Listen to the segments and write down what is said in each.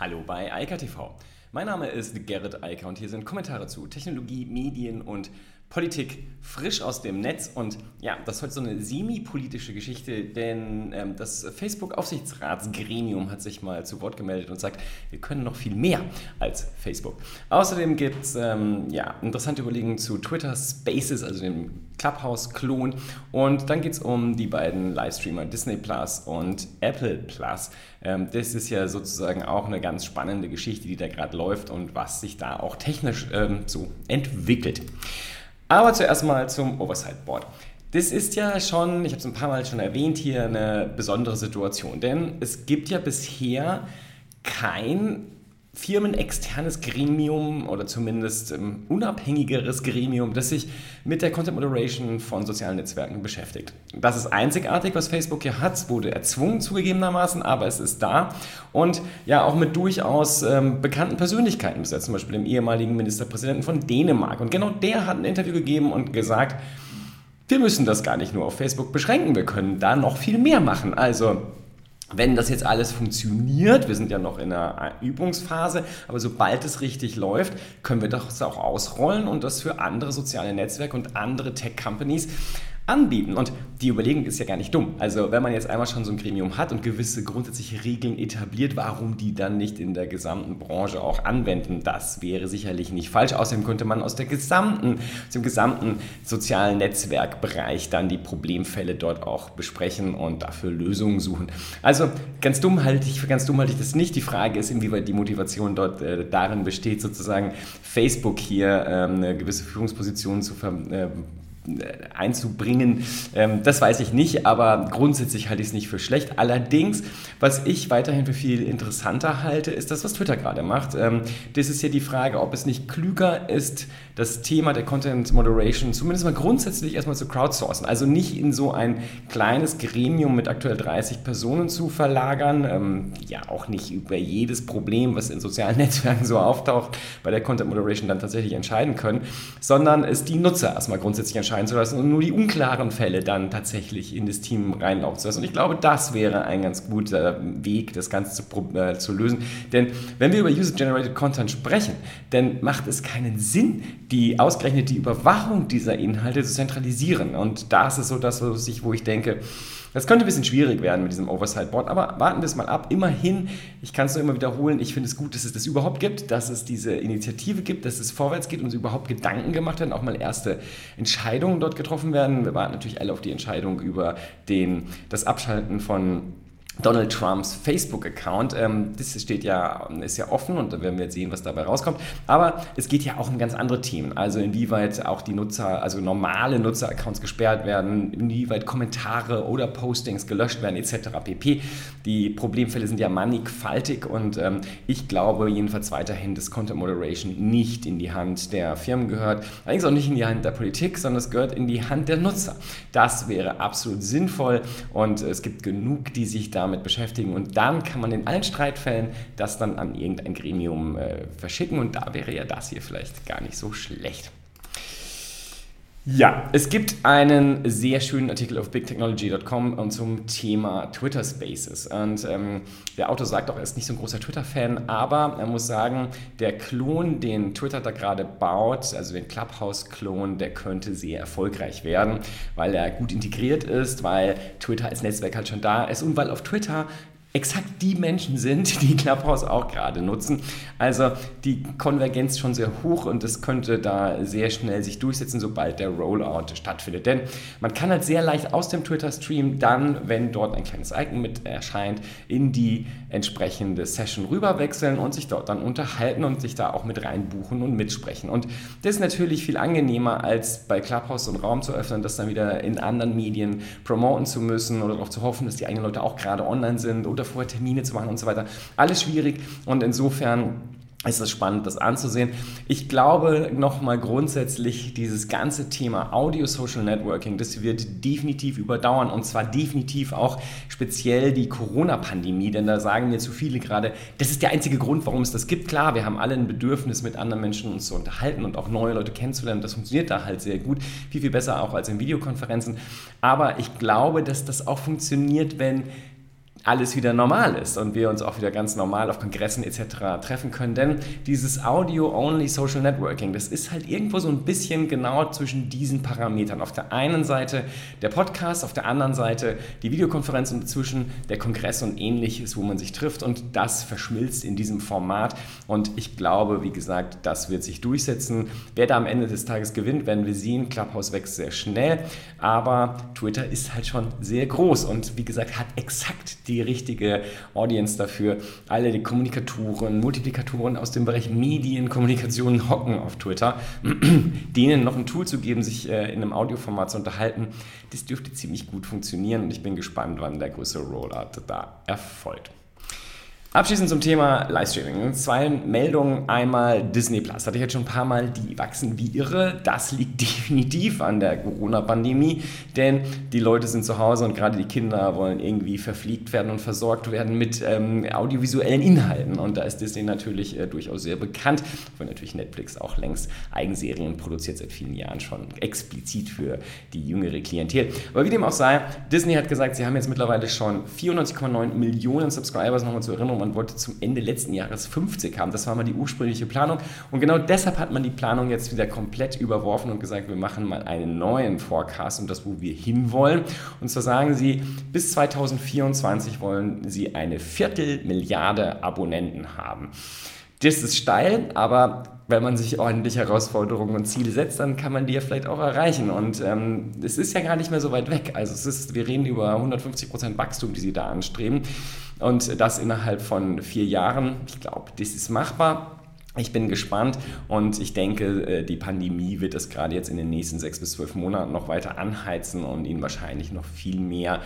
Hallo bei Eika TV. Mein Name ist Gerrit Eiker und hier sind Kommentare zu Technologie, Medien und Politik frisch aus dem Netz. Und ja, das ist heute so eine semi-politische Geschichte, denn ähm, das Facebook-Aufsichtsratsgremium hat sich mal zu Wort gemeldet und sagt, wir können noch viel mehr als Facebook. Außerdem gibt es ähm, ja, interessante Überlegungen zu Twitter Spaces, also dem Clubhouse-Klon. Und dann geht es um die beiden Livestreamer Disney Plus und Apple Plus. Ähm, das ist ja sozusagen auch eine ganz spannende Geschichte, die da gerade läuft und was sich da auch technisch ähm, so entwickelt. Aber zuerst mal zum Oversight Board. Das ist ja schon, ich habe es ein paar Mal schon erwähnt, hier eine besondere Situation, denn es gibt ja bisher kein firmenexternes Gremium oder zumindest ähm, unabhängigeres Gremium, das sich mit der Content Moderation von sozialen Netzwerken beschäftigt. Das ist einzigartig, was Facebook hier hat, wurde erzwungen zugegebenermaßen, aber es ist da und ja auch mit durchaus ähm, bekannten Persönlichkeiten besetzt, zum Beispiel dem ehemaligen Ministerpräsidenten von Dänemark. Und genau der hat ein Interview gegeben und gesagt, wir müssen das gar nicht nur auf Facebook beschränken, wir können da noch viel mehr machen. Also wenn das jetzt alles funktioniert, wir sind ja noch in einer Übungsphase, aber sobald es richtig läuft, können wir das auch ausrollen und das für andere soziale Netzwerke und andere Tech-Companies anbieten. Und die Überlegung ist ja gar nicht dumm. Also wenn man jetzt einmal schon so ein Gremium hat und gewisse grundsätzliche Regeln etabliert, warum die dann nicht in der gesamten Branche auch anwenden, das wäre sicherlich nicht falsch. Außerdem könnte man aus der gesamten, aus dem gesamten sozialen Netzwerkbereich dann die Problemfälle dort auch besprechen und dafür Lösungen suchen. Also ganz dumm halte ich, für ganz dumm halte ich das nicht. Die Frage ist, inwieweit die Motivation dort äh, darin besteht, sozusagen Facebook hier ähm, eine gewisse Führungsposition zu ver äh, einzubringen. Ähm, das weiß ich nicht, aber grundsätzlich halte ich es nicht für schlecht. Allerdings, was ich weiterhin für viel interessanter halte, ist das, was Twitter gerade macht. Ähm, das ist ja die Frage, ob es nicht klüger ist, das Thema der Content Moderation zumindest mal grundsätzlich erstmal zu crowdsourcen. Also nicht in so ein kleines Gremium mit aktuell 30 Personen zu verlagern. Ähm, ja, auch nicht über jedes Problem, was in sozialen Netzwerken so auftaucht, bei der Content Moderation dann tatsächlich entscheiden können, sondern es die Nutzer erstmal grundsätzlich entscheiden entscheiden zu lassen und nur die unklaren Fälle dann tatsächlich in das Team reinlaufen zu lassen. Und ich glaube, das wäre ein ganz guter Weg, das Ganze zu, äh, zu lösen. Denn wenn wir über User-Generated Content sprechen, dann macht es keinen Sinn, die ausgerechnet die Überwachung dieser Inhalte zu zentralisieren. Und das ist so das, wo ich denke, das könnte ein bisschen schwierig werden mit diesem Oversight Board, aber warten wir es mal ab. Immerhin, ich kann es nur immer wiederholen, ich finde es gut, dass es das überhaupt gibt, dass es diese Initiative gibt, dass es vorwärts geht und überhaupt Gedanken gemacht werden, auch mal erste Entscheidungen dort getroffen werden. Wir warten natürlich alle auf die Entscheidung über den, das Abschalten von Donald Trumps Facebook-Account. Ähm, das steht ja, ist ja offen und da werden wir jetzt sehen, was dabei rauskommt. Aber es geht ja auch um ganz andere Themen. Also inwieweit auch die Nutzer, also normale Nutzer-Accounts gesperrt werden, inwieweit Kommentare oder Postings gelöscht werden, etc. pp. Die Problemfälle sind ja mannigfaltig und ähm, ich glaube jedenfalls weiterhin, dass Content Moderation nicht in die Hand der Firmen gehört. Allerdings auch nicht in die Hand der Politik, sondern es gehört in die Hand der Nutzer. Das wäre absolut sinnvoll und es gibt genug, die sich damit damit beschäftigen und dann kann man in allen Streitfällen das dann an irgendein Gremium äh, verschicken und da wäre ja das hier vielleicht gar nicht so schlecht. Ja, es gibt einen sehr schönen Artikel auf bigtechnology.com zum Thema Twitter Spaces. Und ähm, der Autor sagt auch, er ist nicht so ein großer Twitter-Fan, aber er muss sagen, der Klon, den Twitter da gerade baut, also den Clubhouse-Klon, der könnte sehr erfolgreich werden, weil er gut integriert ist, weil Twitter als Netzwerk halt schon da ist und weil auf Twitter exakt die Menschen sind, die Clubhouse auch gerade nutzen. Also die Konvergenz schon sehr hoch und es könnte da sehr schnell sich durchsetzen, sobald der Rollout stattfindet. Denn man kann halt sehr leicht aus dem Twitter-Stream dann, wenn dort ein kleines Icon mit erscheint, in die entsprechende Session rüberwechseln und sich dort dann unterhalten und sich da auch mit reinbuchen und mitsprechen. Und das ist natürlich viel angenehmer, als bei Clubhouse einen Raum zu öffnen, das dann wieder in anderen Medien promoten zu müssen oder darauf zu hoffen, dass die eigenen Leute auch gerade online sind oder vorher Termine zu machen und so weiter. Alles schwierig und insofern ist es spannend, das anzusehen. Ich glaube nochmal grundsätzlich, dieses ganze Thema Audio-Social Networking, das wird definitiv überdauern und zwar definitiv auch speziell die Corona-Pandemie, denn da sagen mir zu viele gerade, das ist der einzige Grund, warum es das gibt. Klar, wir haben alle ein Bedürfnis, mit anderen Menschen uns zu unterhalten und auch neue Leute kennenzulernen. Das funktioniert da halt sehr gut, viel, viel besser auch als in Videokonferenzen. Aber ich glaube, dass das auch funktioniert, wenn alles wieder normal ist und wir uns auch wieder ganz normal auf Kongressen etc. treffen können. Denn dieses Audio-Only Social Networking, das ist halt irgendwo so ein bisschen genau zwischen diesen Parametern. Auf der einen Seite der Podcast, auf der anderen Seite die Videokonferenz und dazwischen der Kongress und ähnliches, wo man sich trifft und das verschmilzt in diesem Format und ich glaube, wie gesagt, das wird sich durchsetzen. Wer da am Ende des Tages gewinnt, werden wir sehen. Clubhouse wächst sehr schnell, aber Twitter ist halt schon sehr groß und wie gesagt, hat exakt die richtige Audience dafür. Alle die Kommunikatoren, Multiplikatoren aus dem Bereich Medienkommunikation hocken auf Twitter. Denen noch ein Tool zu geben, sich äh, in einem Audioformat zu unterhalten, das dürfte ziemlich gut funktionieren und ich bin gespannt, wann der größere Rollout da erfolgt. Abschließend zum Thema Livestreaming. Zwei Meldungen. Einmal Disney Plus. Hatte ich jetzt schon ein paar Mal, die wachsen wie irre. Das liegt definitiv an der Corona-Pandemie, denn die Leute sind zu Hause und gerade die Kinder wollen irgendwie verpflegt werden und versorgt werden mit ähm, audiovisuellen Inhalten. Und da ist Disney natürlich äh, durchaus sehr bekannt, weil natürlich Netflix auch längst Eigenserien produziert seit vielen Jahren schon explizit für die jüngere Klientel. Aber wie dem auch sei, Disney hat gesagt, sie haben jetzt mittlerweile schon 94,9 Millionen Subscribers, nochmal zur Erinnerung man wollte zum Ende letzten Jahres 50 haben. Das war mal die ursprüngliche Planung. Und genau deshalb hat man die Planung jetzt wieder komplett überworfen und gesagt, wir machen mal einen neuen Forecast um das, wo wir hinwollen. Und zwar sagen sie, bis 2024 wollen sie eine Viertelmilliarde Abonnenten haben. Das ist steil, aber wenn man sich ordentlich Herausforderungen und Ziele setzt, dann kann man die ja vielleicht auch erreichen. Und ähm, es ist ja gar nicht mehr so weit weg. Also es ist, wir reden über 150 Prozent Wachstum, die sie da anstreben. Und das innerhalb von vier Jahren. Ich glaube, das ist machbar. Ich bin gespannt und ich denke, äh, die Pandemie wird es gerade jetzt in den nächsten sechs bis zwölf Monaten noch weiter anheizen und ihnen wahrscheinlich noch viel mehr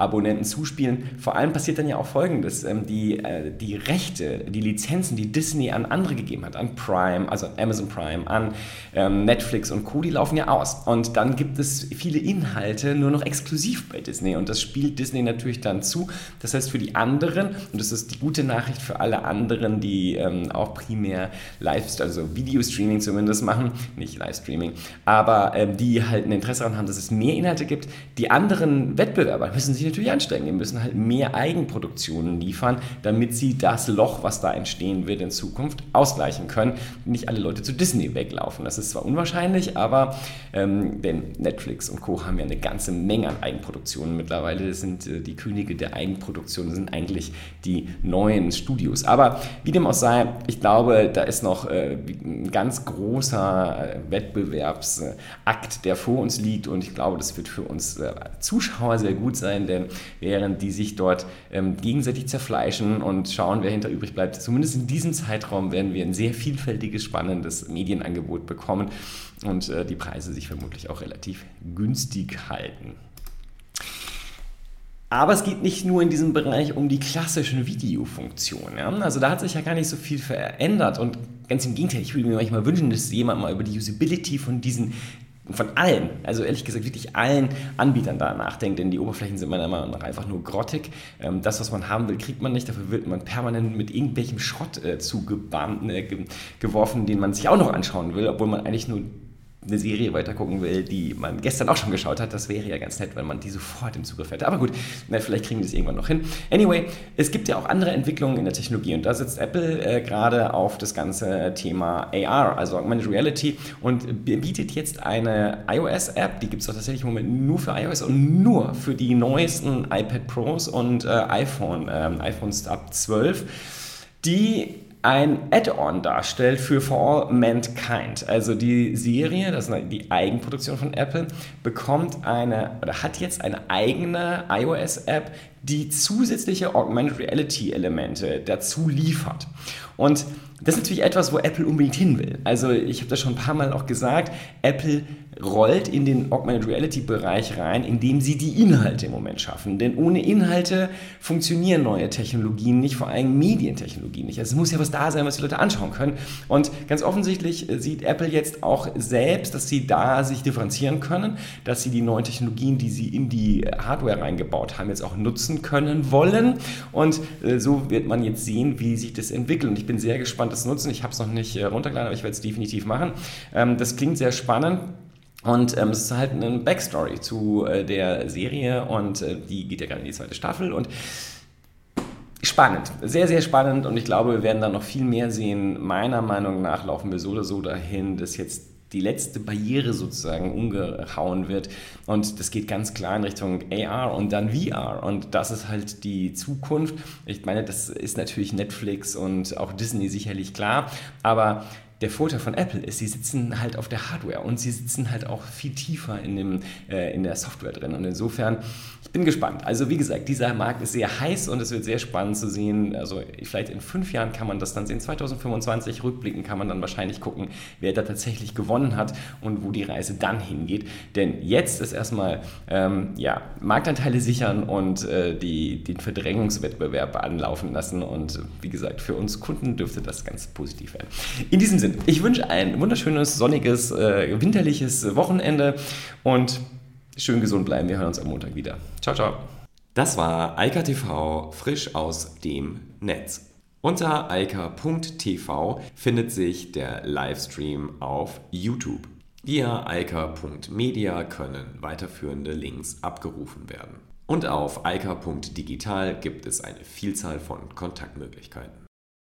Abonnenten zuspielen. Vor allem passiert dann ja auch Folgendes. Ähm, die, äh, die Rechte, die Lizenzen, die Disney an andere gegeben hat, an Prime, also Amazon Prime, an ähm, Netflix und Co., die laufen ja aus. Und dann gibt es viele Inhalte nur noch exklusiv bei Disney. Und das spielt Disney natürlich dann zu. Das heißt, für die anderen, und das ist die gute Nachricht für alle anderen, die ähm, auch primär Live, also Videostreaming zumindest machen, nicht Livestreaming, aber die halt ein Interesse daran haben, dass es mehr Inhalte gibt. Die anderen Wettbewerber müssen sich natürlich anstrengen. Die müssen halt mehr Eigenproduktionen liefern, damit sie das Loch, was da entstehen wird in Zukunft, ausgleichen können. Nicht alle Leute zu Disney weglaufen. Das ist zwar unwahrscheinlich, aber ähm, denn Netflix und Co. haben ja eine ganze Menge an Eigenproduktionen mittlerweile. Das sind äh, die Könige der Eigenproduktionen, sind eigentlich die neuen Studios. Aber wie dem auch sei, ich glaube, da ist noch äh, ein ganz großer äh, Wettbewerbsakt, der vor uns liegt und ich glaube, das wird für uns äh, Zuschauer sehr gut sein, denn während die sich dort ähm, gegenseitig zerfleischen und schauen, wer hinter übrig bleibt. Zumindest in diesem Zeitraum werden wir ein sehr vielfältiges, spannendes Medienangebot bekommen und äh, die Preise sich vermutlich auch relativ günstig halten. Aber es geht nicht nur in diesem Bereich um die klassischen Videofunktionen. Ja? Also da hat sich ja gar nicht so viel verändert und ganz im Gegenteil, ich würde mir manchmal wünschen, dass jemand mal über die Usability von diesen von allen, also ehrlich gesagt wirklich allen Anbietern da nachdenkt, denn die Oberflächen sind meiner Meinung nach einfach nur grottig. Ähm, das, was man haben will, kriegt man nicht, dafür wird man permanent mit irgendwelchem Schrott äh, zugeworfen, äh, den man sich auch noch anschauen will, obwohl man eigentlich nur eine Serie weitergucken will, die man gestern auch schon geschaut hat, das wäre ja ganz nett, wenn man die sofort im Zugriff hätte. Aber gut, na, vielleicht kriegen wir das irgendwann noch hin. Anyway, es gibt ja auch andere Entwicklungen in der Technologie und da setzt Apple äh, gerade auf das ganze Thema AR, also Augmented Reality und bietet jetzt eine iOS-App, die gibt es doch tatsächlich im Moment nur für iOS und nur für die neuesten iPad Pros und äh, iPhone, äh, iPhones ab 12, die ein Add-on darstellt für For All Mankind. Also die Serie, das ist die Eigenproduktion von Apple, bekommt eine oder hat jetzt eine eigene iOS-App, die zusätzliche Augmented Reality Elemente dazu liefert. Und das ist natürlich etwas, wo Apple unbedingt hin will. Also ich habe das schon ein paar Mal auch gesagt, Apple rollt in den Augmented Reality Bereich rein, indem sie die Inhalte im Moment schaffen. Denn ohne Inhalte funktionieren neue Technologien nicht, vor allem Medientechnologien nicht. Also es muss ja was da sein, was die Leute anschauen können. Und ganz offensichtlich sieht Apple jetzt auch selbst, dass sie da sich differenzieren können, dass sie die neuen Technologien, die sie in die Hardware reingebaut haben, jetzt auch nutzen können wollen. Und äh, so wird man jetzt sehen, wie sich das entwickelt. Und ich bin sehr gespannt, das nutzen. Ich habe es noch nicht äh, runtergeladen, aber ich werde es definitiv machen. Ähm, das klingt sehr spannend. Und ähm, es ist halt eine Backstory zu äh, der Serie und äh, die geht ja gerade in die zweite Staffel und spannend, sehr, sehr spannend und ich glaube, wir werden da noch viel mehr sehen. Meiner Meinung nach laufen wir so oder so dahin, dass jetzt die letzte Barriere sozusagen umgehauen wird. Und das geht ganz klar in Richtung AR und dann VR. Und das ist halt die Zukunft. Ich meine, das ist natürlich Netflix und auch Disney sicherlich klar. Aber der Vorteil von Apple ist, sie sitzen halt auf der Hardware und sie sitzen halt auch viel tiefer in, dem, äh, in der Software drin. Und insofern ich bin gespannt. Also wie gesagt, dieser Markt ist sehr heiß und es wird sehr spannend zu sehen. Also vielleicht in fünf Jahren kann man das dann sehen. 2025 rückblicken kann man dann wahrscheinlich gucken, wer da tatsächlich gewonnen hat und wo die Reise dann hingeht. Denn jetzt ist erstmal ähm, ja, Marktanteile sichern und äh, die, den Verdrängungswettbewerb anlaufen lassen. Und wie gesagt, für uns Kunden dürfte das ganz positiv werden. In diesem Sinne, ich wünsche ein wunderschönes, sonniges, äh, winterliches Wochenende und schön gesund bleiben. Wir hören uns am Montag wieder. Ciao, ciao. Das war Eika TV frisch aus dem Netz. Unter eika.tv findet sich der Livestream auf YouTube. Via eika.media können weiterführende Links abgerufen werden. Und auf eika.digital gibt es eine Vielzahl von Kontaktmöglichkeiten.